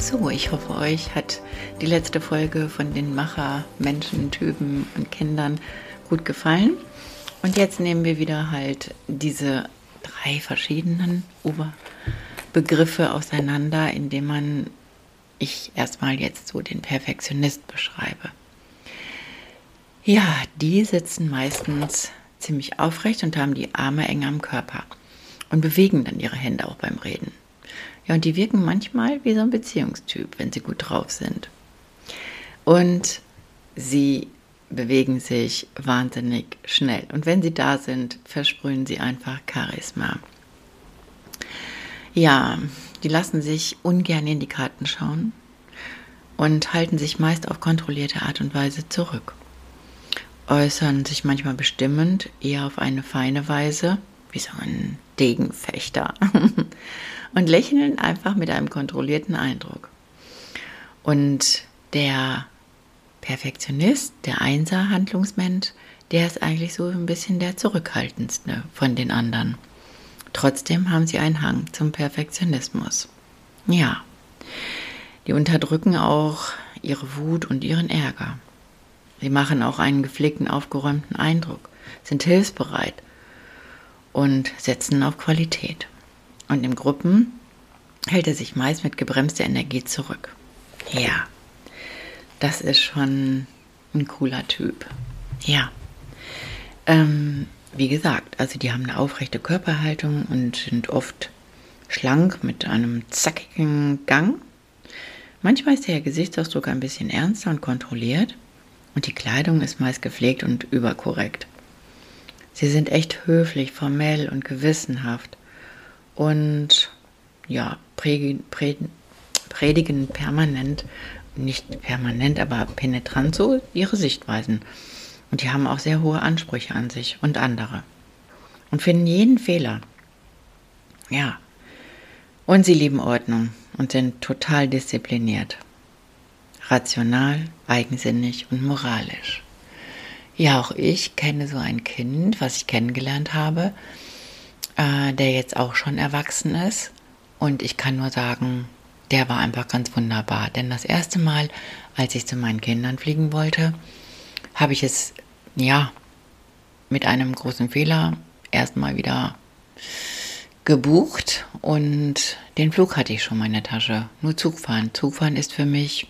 So, ich hoffe, euch hat die letzte Folge von den Macher, Menschen, Typen und Kindern gut gefallen. Und jetzt nehmen wir wieder halt diese drei verschiedenen Oberbegriffe auseinander, indem man ich erstmal jetzt so den Perfektionist beschreibe. Ja, die sitzen meistens ziemlich aufrecht und haben die Arme eng am Körper und bewegen dann ihre Hände auch beim Reden. Ja, und die wirken manchmal wie so ein Beziehungstyp, wenn sie gut drauf sind. Und sie bewegen sich wahnsinnig schnell. Und wenn sie da sind, versprühen sie einfach Charisma. Ja, die lassen sich ungern in die Karten schauen und halten sich meist auf kontrollierte Art und Weise zurück. Äußern sich manchmal bestimmend, eher auf eine feine Weise, wie so ein Degenfechter. und lächeln einfach mit einem kontrollierten Eindruck. Und der Perfektionist, der Einser-Handlungsmensch, der ist eigentlich so ein bisschen der zurückhaltendste von den anderen. Trotzdem haben sie einen Hang zum Perfektionismus. Ja, die unterdrücken auch ihre Wut und ihren Ärger. Sie machen auch einen gepflegten, aufgeräumten Eindruck, sind hilfsbereit und setzen auf Qualität. Und im Gruppen hält er sich meist mit gebremster Energie zurück. Ja, das ist schon ein cooler Typ. Ja. Ähm, wie gesagt, also die haben eine aufrechte Körperhaltung und sind oft schlank mit einem zackigen Gang. Manchmal ist der Gesichtsausdruck ein bisschen ernster und kontrolliert und die Kleidung ist meist gepflegt und überkorrekt. Sie sind echt höflich, formell und gewissenhaft und ja, predigen, predigen permanent, nicht permanent, aber penetrant so ihre Sichtweisen. Und die haben auch sehr hohe Ansprüche an sich und andere. Und finden jeden Fehler. Ja. Und sie lieben Ordnung und sind total diszipliniert. Rational, eigensinnig und moralisch. Ja, auch ich kenne so ein Kind, was ich kennengelernt habe, äh, der jetzt auch schon erwachsen ist. Und ich kann nur sagen, der war einfach ganz wunderbar. Denn das erste Mal, als ich zu meinen Kindern fliegen wollte, habe ich es, ja, mit einem großen Fehler erstmal wieder gebucht und den Flug hatte ich schon in der Tasche. Nur Zugfahren. Zugfahren ist für mich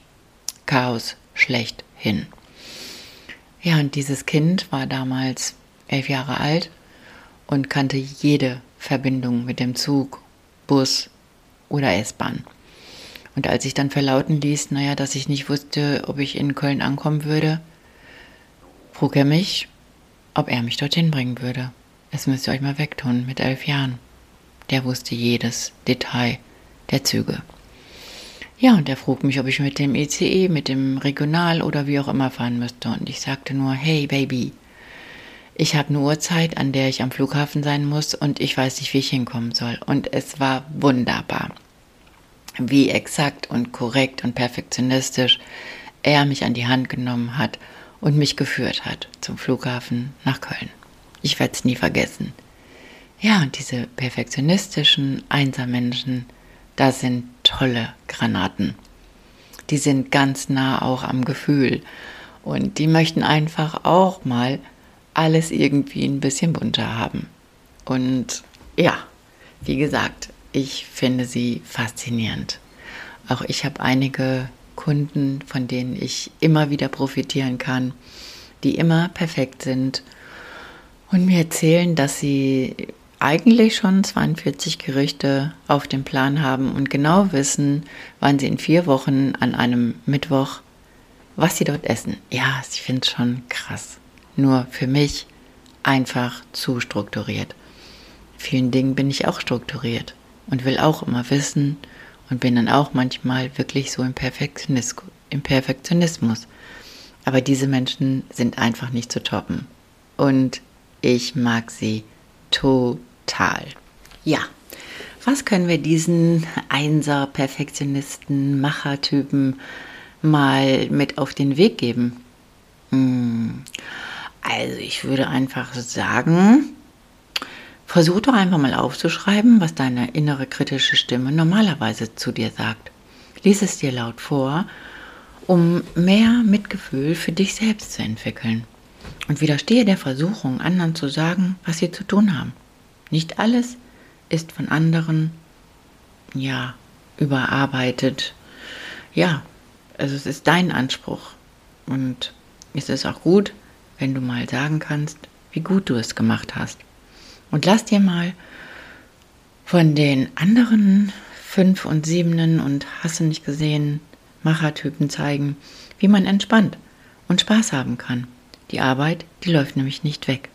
Chaos, schlecht hin. Ja, und dieses Kind war damals elf Jahre alt und kannte jede Verbindung mit dem Zug, Bus oder S-Bahn. Und als ich dann verlauten ließ, naja, dass ich nicht wusste, ob ich in Köln ankommen würde, frug er mich, ob er mich dorthin bringen würde. Das müsst ihr euch mal wegtun mit elf Jahren. Der wusste jedes Detail der Züge. Ja, und er frug mich, ob ich mit dem ECE, mit dem Regional oder wie auch immer fahren müsste. Und ich sagte nur, hey Baby, ich habe eine Uhrzeit, an der ich am Flughafen sein muss und ich weiß nicht, wie ich hinkommen soll. Und es war wunderbar, wie exakt und korrekt und perfektionistisch er mich an die Hand genommen hat und mich geführt hat zum Flughafen nach Köln. Ich werde es nie vergessen. Ja, und diese perfektionistischen Einsermenschen, das sind tolle Granaten. Die sind ganz nah auch am Gefühl und die möchten einfach auch mal alles irgendwie ein bisschen bunter haben. Und ja, wie gesagt, ich finde sie faszinierend. Auch ich habe einige Kunden, von denen ich immer wieder profitieren kann, die immer perfekt sind und mir erzählen, dass sie eigentlich schon 42 Gerichte auf dem Plan haben und genau wissen, wann sie in vier Wochen an einem Mittwoch, was sie dort essen. Ja, ich finde es schon krass nur für mich einfach zu strukturiert. Vielen Dingen bin ich auch strukturiert und will auch immer wissen, und bin dann auch manchmal wirklich so im, Perfektionis im Perfektionismus. Aber diese Menschen sind einfach nicht zu toppen. Und ich mag sie total. Ja, was können wir diesen Einser, Perfektionisten, Machertypen mal mit auf den Weg geben? Hm. Also ich würde einfach sagen, versuch doch einfach mal aufzuschreiben, was deine innere kritische Stimme normalerweise zu dir sagt. Lies es dir laut vor, um mehr Mitgefühl für dich selbst zu entwickeln. Und widerstehe der Versuchung, anderen zu sagen, was sie zu tun haben. Nicht alles ist von anderen, ja, überarbeitet. Ja, also es ist dein Anspruch. Und es ist auch gut, wenn du mal sagen kannst, wie gut du es gemacht hast. Und lass dir mal von den anderen fünf und siebenen und hast du nicht gesehen Machertypen zeigen, wie man entspannt und Spaß haben kann. Die Arbeit, die läuft nämlich nicht weg.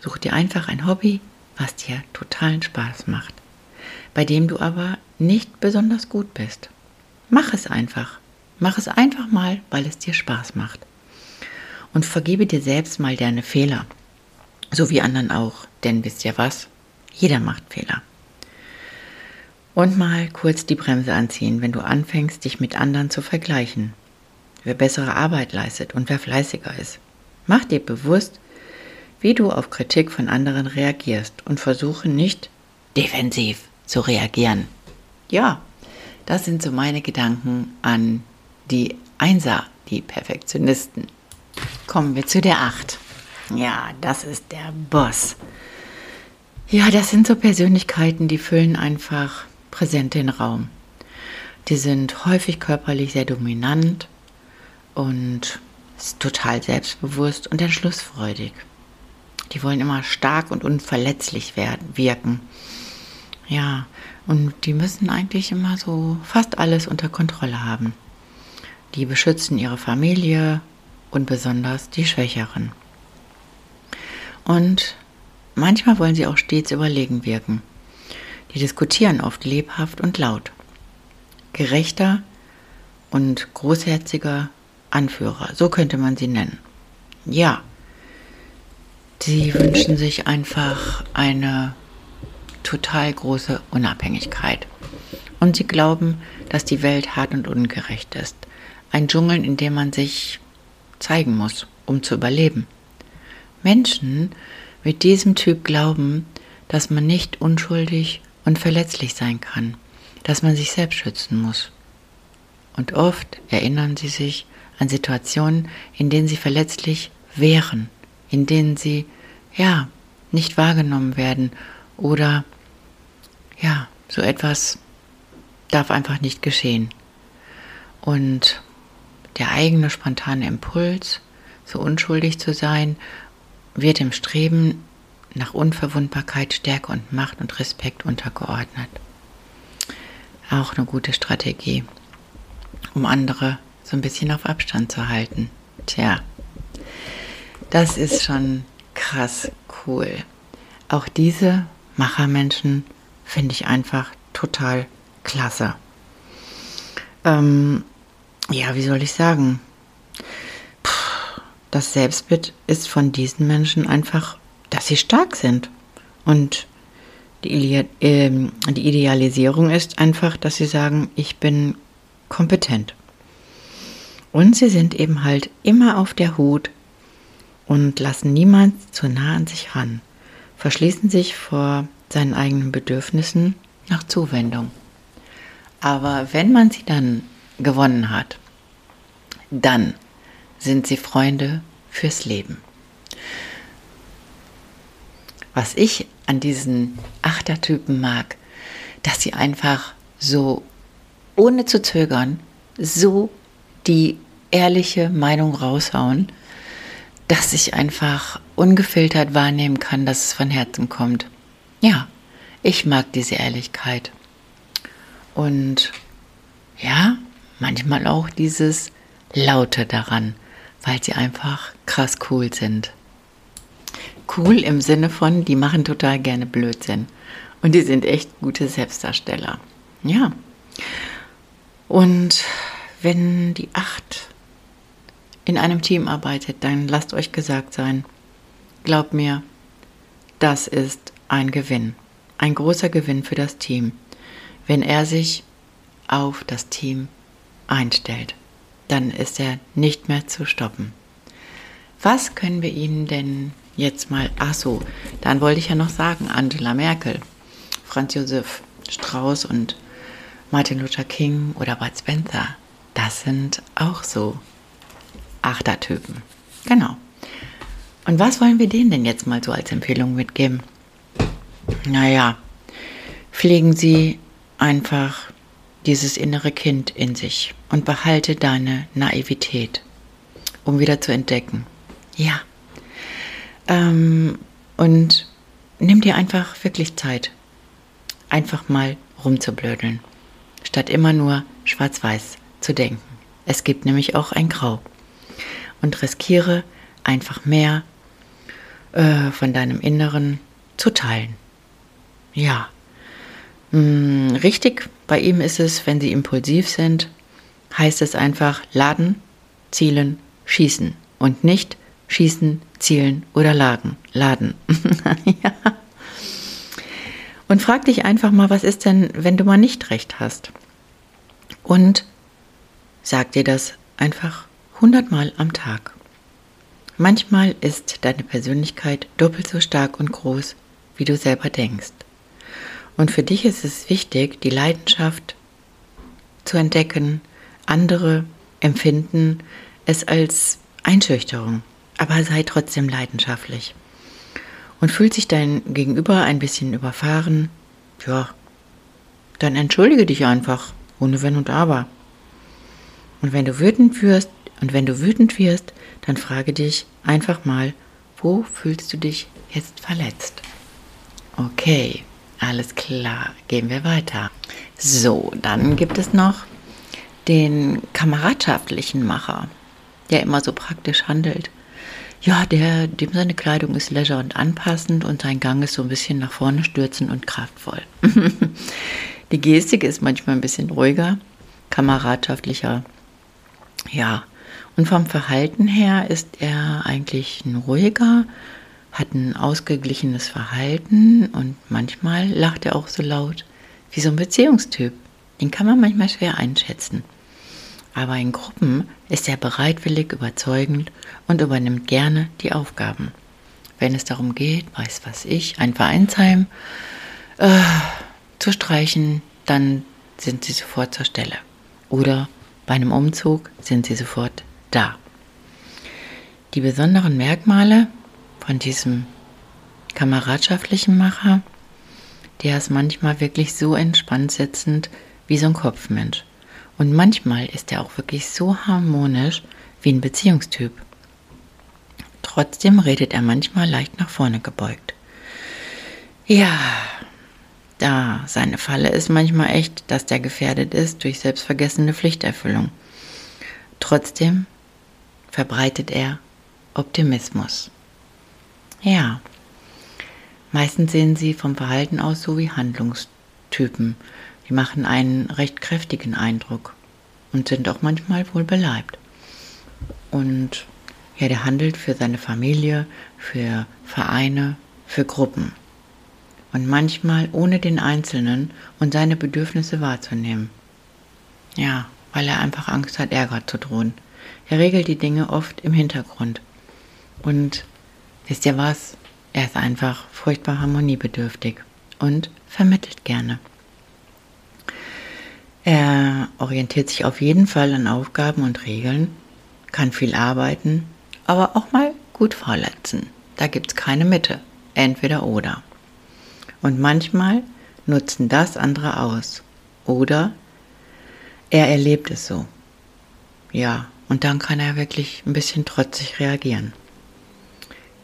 Such dir einfach ein Hobby, was dir totalen Spaß macht, bei dem du aber nicht besonders gut bist. Mach es einfach. Mach es einfach mal, weil es dir Spaß macht. Und vergebe dir selbst mal deine Fehler. So wie anderen auch. Denn wisst ihr was? Jeder macht Fehler. Und mal kurz die Bremse anziehen, wenn du anfängst, dich mit anderen zu vergleichen. Wer bessere Arbeit leistet und wer fleißiger ist. Mach dir bewusst, wie du auf Kritik von anderen reagierst und versuche nicht defensiv zu reagieren. Ja, das sind so meine Gedanken an die Einser, die Perfektionisten. Kommen wir zu der Acht. Ja, das ist der Boss. Ja, das sind so Persönlichkeiten, die füllen einfach präsent den Raum. Die sind häufig körperlich sehr dominant und total selbstbewusst und entschlussfreudig. Die wollen immer stark und unverletzlich werden, wirken. Ja, und die müssen eigentlich immer so fast alles unter Kontrolle haben. Die beschützen ihre Familie und besonders die Schwächeren. Und manchmal wollen sie auch stets überlegen wirken. Die diskutieren oft lebhaft und laut. Gerechter und großherziger Anführer, so könnte man sie nennen. Ja, Sie wünschen sich einfach eine total große Unabhängigkeit. Und sie glauben, dass die Welt hart und ungerecht ist. Ein Dschungel, in dem man sich zeigen muss, um zu überleben. Menschen mit diesem Typ glauben, dass man nicht unschuldig und verletzlich sein kann, dass man sich selbst schützen muss. Und oft erinnern sie sich an Situationen, in denen sie verletzlich wären in denen sie ja nicht wahrgenommen werden oder ja, so etwas darf einfach nicht geschehen. Und der eigene spontane Impuls, so unschuldig zu sein, wird im Streben nach Unverwundbarkeit, Stärke und Macht und Respekt untergeordnet. Auch eine gute Strategie, um andere so ein bisschen auf Abstand zu halten. Tja, das ist schon krass cool. Auch diese Machermenschen finde ich einfach total klasse. Ähm, ja, wie soll ich sagen? Puh, das Selbstbild ist von diesen Menschen einfach, dass sie stark sind. Und die, äh, die Idealisierung ist einfach, dass sie sagen, ich bin kompetent. Und sie sind eben halt immer auf der Hut und lassen niemand zu nah an sich ran, verschließen sich vor seinen eigenen Bedürfnissen nach Zuwendung. Aber wenn man sie dann gewonnen hat, dann sind sie Freunde fürs Leben. Was ich an diesen Achtertypen mag, dass sie einfach so ohne zu zögern so die ehrliche Meinung raushauen dass ich einfach ungefiltert wahrnehmen kann, dass es von Herzen kommt. Ja, ich mag diese Ehrlichkeit. Und ja, manchmal auch dieses Laute daran, weil sie einfach krass cool sind. Cool im Sinne von, die machen total gerne Blödsinn. Und die sind echt gute Selbstdarsteller. Ja, Und wenn die acht in einem Team arbeitet, dann lasst euch gesagt sein, glaubt mir, das ist ein Gewinn, ein großer Gewinn für das Team, wenn er sich auf das Team einstellt. Dann ist er nicht mehr zu stoppen. Was können wir Ihnen denn jetzt mal, ach so, dann wollte ich ja noch sagen, Angela Merkel, Franz Josef Strauß und Martin Luther King oder Bud Spencer, das sind auch so Achtertypen. Genau. Und was wollen wir denen denn jetzt mal so als Empfehlung mitgeben? Naja, pflegen Sie einfach dieses innere Kind in sich und behalte deine Naivität, um wieder zu entdecken. Ja. Ähm, und nimm dir einfach wirklich Zeit, einfach mal rumzublödeln, statt immer nur schwarz-weiß zu denken. Es gibt nämlich auch ein Grau. Und riskiere einfach mehr äh, von deinem Inneren zu teilen. Ja. Hm, richtig, bei ihm ist es, wenn sie impulsiv sind, heißt es einfach laden, zielen, schießen und nicht schießen, zielen oder lagen, laden. ja. Und frag dich einfach mal, was ist denn, wenn du mal nicht recht hast? Und sag dir das einfach hundertmal am Tag. Manchmal ist deine Persönlichkeit doppelt so stark und groß, wie du selber denkst. Und für dich ist es wichtig, die Leidenschaft zu entdecken. Andere empfinden es als Einschüchterung, aber sei trotzdem leidenschaftlich. Und fühlt sich dein Gegenüber ein bisschen überfahren, ja, dann entschuldige dich einfach, ohne Wenn und Aber. Und wenn du wütend wirst, und wenn du wütend wirst, dann frage dich einfach mal, wo fühlst du dich jetzt verletzt? Okay, alles klar, gehen wir weiter. So, dann gibt es noch den kameradschaftlichen Macher, der immer so praktisch handelt. Ja, der, dem seine Kleidung ist leger und anpassend und sein Gang ist so ein bisschen nach vorne stürzend und kraftvoll. Die Gestik ist manchmal ein bisschen ruhiger, kameradschaftlicher. Ja, und vom Verhalten her ist er eigentlich ein ruhiger, hat ein ausgeglichenes Verhalten und manchmal lacht er auch so laut wie so ein Beziehungstyp. Den kann man manchmal schwer einschätzen. Aber in Gruppen ist er bereitwillig, überzeugend und übernimmt gerne die Aufgaben. Wenn es darum geht, weiß was ich, ein Vereinsheim äh, zu streichen, dann sind sie sofort zur Stelle. Oder bei einem Umzug sind sie sofort da. Die besonderen Merkmale von diesem kameradschaftlichen Macher, der ist manchmal wirklich so entspannt sitzend wie so ein Kopfmensch. Und manchmal ist er auch wirklich so harmonisch wie ein Beziehungstyp. Trotzdem redet er manchmal leicht nach vorne gebeugt. Ja, da seine Falle ist manchmal echt, dass der gefährdet ist durch selbstvergessene Pflichterfüllung. Trotzdem verbreitet er Optimismus. Ja, meistens sehen sie vom Verhalten aus so wie Handlungstypen. Die machen einen recht kräftigen Eindruck und sind auch manchmal wohl beleibt. Und ja, der handelt für seine Familie, für Vereine, für Gruppen. Und manchmal ohne den Einzelnen und seine Bedürfnisse wahrzunehmen. Ja, weil er einfach Angst hat, Ärger zu drohen. Er regelt die Dinge oft im Hintergrund. Und Wisst ihr was? Er ist einfach furchtbar harmoniebedürftig und vermittelt gerne. Er orientiert sich auf jeden Fall an Aufgaben und Regeln, kann viel arbeiten, aber auch mal gut verletzen. Da gibt es keine Mitte, entweder oder. Und manchmal nutzen das andere aus. Oder er erlebt es so. Ja, und dann kann er wirklich ein bisschen trotzig reagieren.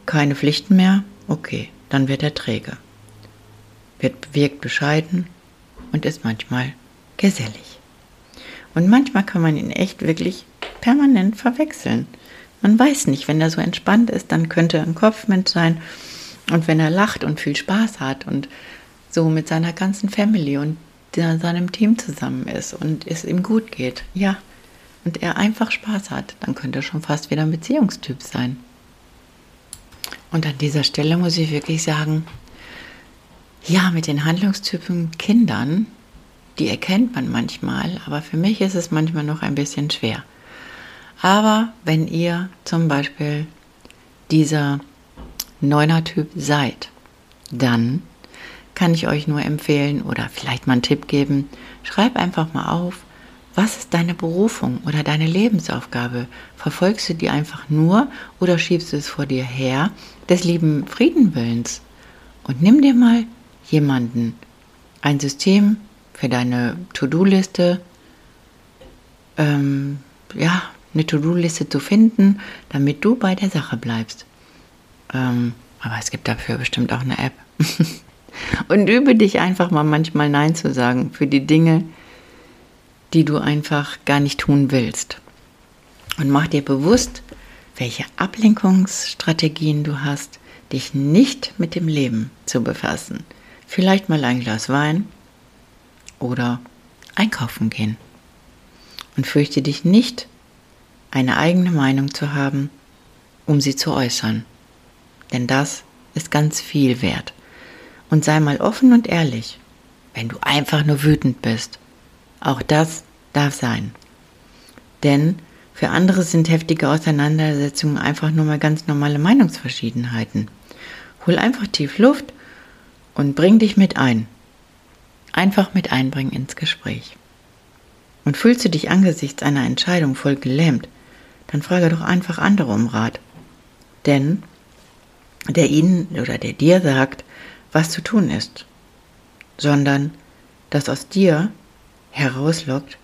Keine Pflichten mehr? Okay, dann wird er träge. Wird, wirkt bescheiden und ist manchmal gesellig. Und manchmal kann man ihn echt wirklich permanent verwechseln. Man weiß nicht, wenn er so entspannt ist, dann könnte er ein Kopfmensch sein. Und wenn er lacht und viel Spaß hat und so mit seiner ganzen Family und seinem Team zusammen ist und es ihm gut geht. Ja. Und er einfach Spaß hat, dann könnte er schon fast wieder ein Beziehungstyp sein. Und an dieser Stelle muss ich wirklich sagen, ja, mit den Handlungstypen Kindern, die erkennt man manchmal, aber für mich ist es manchmal noch ein bisschen schwer. Aber wenn ihr zum Beispiel dieser Neuner-Typ seid, dann kann ich euch nur empfehlen oder vielleicht mal einen Tipp geben, schreib einfach mal auf, was ist deine Berufung oder deine Lebensaufgabe? Verfolgst du die einfach nur oder schiebst du es vor dir her des lieben Friedenwillens? Und nimm dir mal jemanden, ein System für deine To-Do-Liste, ähm, ja, eine To-Do-Liste zu finden, damit du bei der Sache bleibst. Ähm, aber es gibt dafür bestimmt auch eine App. Und übe dich einfach mal manchmal Nein zu sagen für die Dinge, die du einfach gar nicht tun willst. Und mach dir bewusst, welche Ablenkungsstrategien du hast, dich nicht mit dem Leben zu befassen. Vielleicht mal ein Glas Wein oder einkaufen gehen. Und fürchte dich nicht, eine eigene Meinung zu haben, um sie zu äußern. Denn das ist ganz viel wert. Und sei mal offen und ehrlich, wenn du einfach nur wütend bist. Auch das darf sein. Denn für andere sind heftige Auseinandersetzungen einfach nur mal ganz normale Meinungsverschiedenheiten. Hol einfach tief Luft und bring dich mit ein. Einfach mit einbringen ins Gespräch. Und fühlst du dich angesichts einer Entscheidung voll gelähmt, dann frage doch einfach andere um Rat. Denn der ihnen oder der dir sagt, was zu tun ist, sondern das aus dir herauslockt,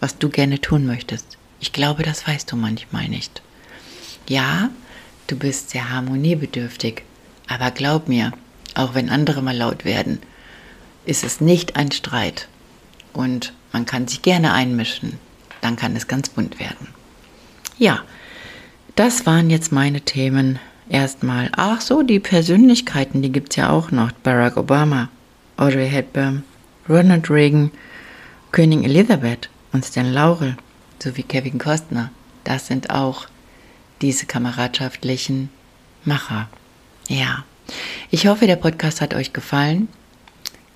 was du gerne tun möchtest. Ich glaube, das weißt du manchmal nicht. Ja, du bist sehr harmoniebedürftig, aber glaub mir, auch wenn andere mal laut werden, ist es nicht ein Streit. Und man kann sich gerne einmischen, dann kann es ganz bunt werden. Ja, das waren jetzt meine Themen erstmal. Ach so, die Persönlichkeiten, die gibt es ja auch noch. Barack Obama, Audrey Hepburn, Ronald Reagan, Königin Elizabeth und Stan Laurel sowie Kevin Costner. Das sind auch diese kameradschaftlichen Macher. Ja, ich hoffe, der Podcast hat euch gefallen.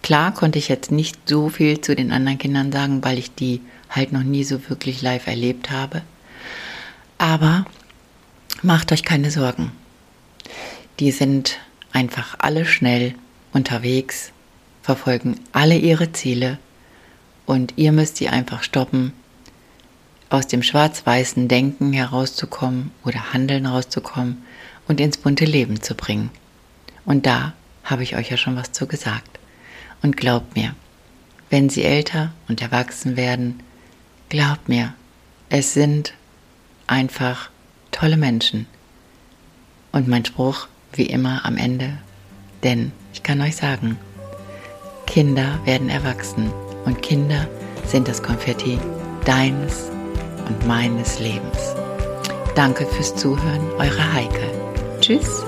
Klar konnte ich jetzt nicht so viel zu den anderen Kindern sagen, weil ich die halt noch nie so wirklich live erlebt habe. Aber macht euch keine Sorgen. Die sind einfach alle schnell unterwegs, verfolgen alle ihre Ziele und ihr müsst sie einfach stoppen, aus dem schwarz-weißen Denken herauszukommen oder Handeln rauszukommen und ins bunte Leben zu bringen. Und da habe ich euch ja schon was zu gesagt. Und glaubt mir, wenn sie älter und erwachsen werden, glaubt mir, es sind einfach tolle Menschen. Und mein Spruch, wie immer am Ende. Denn ich kann euch sagen, Kinder werden erwachsen und Kinder sind das Konfetti deines und meines Lebens. Danke fürs Zuhören, eure Heike. Tschüss.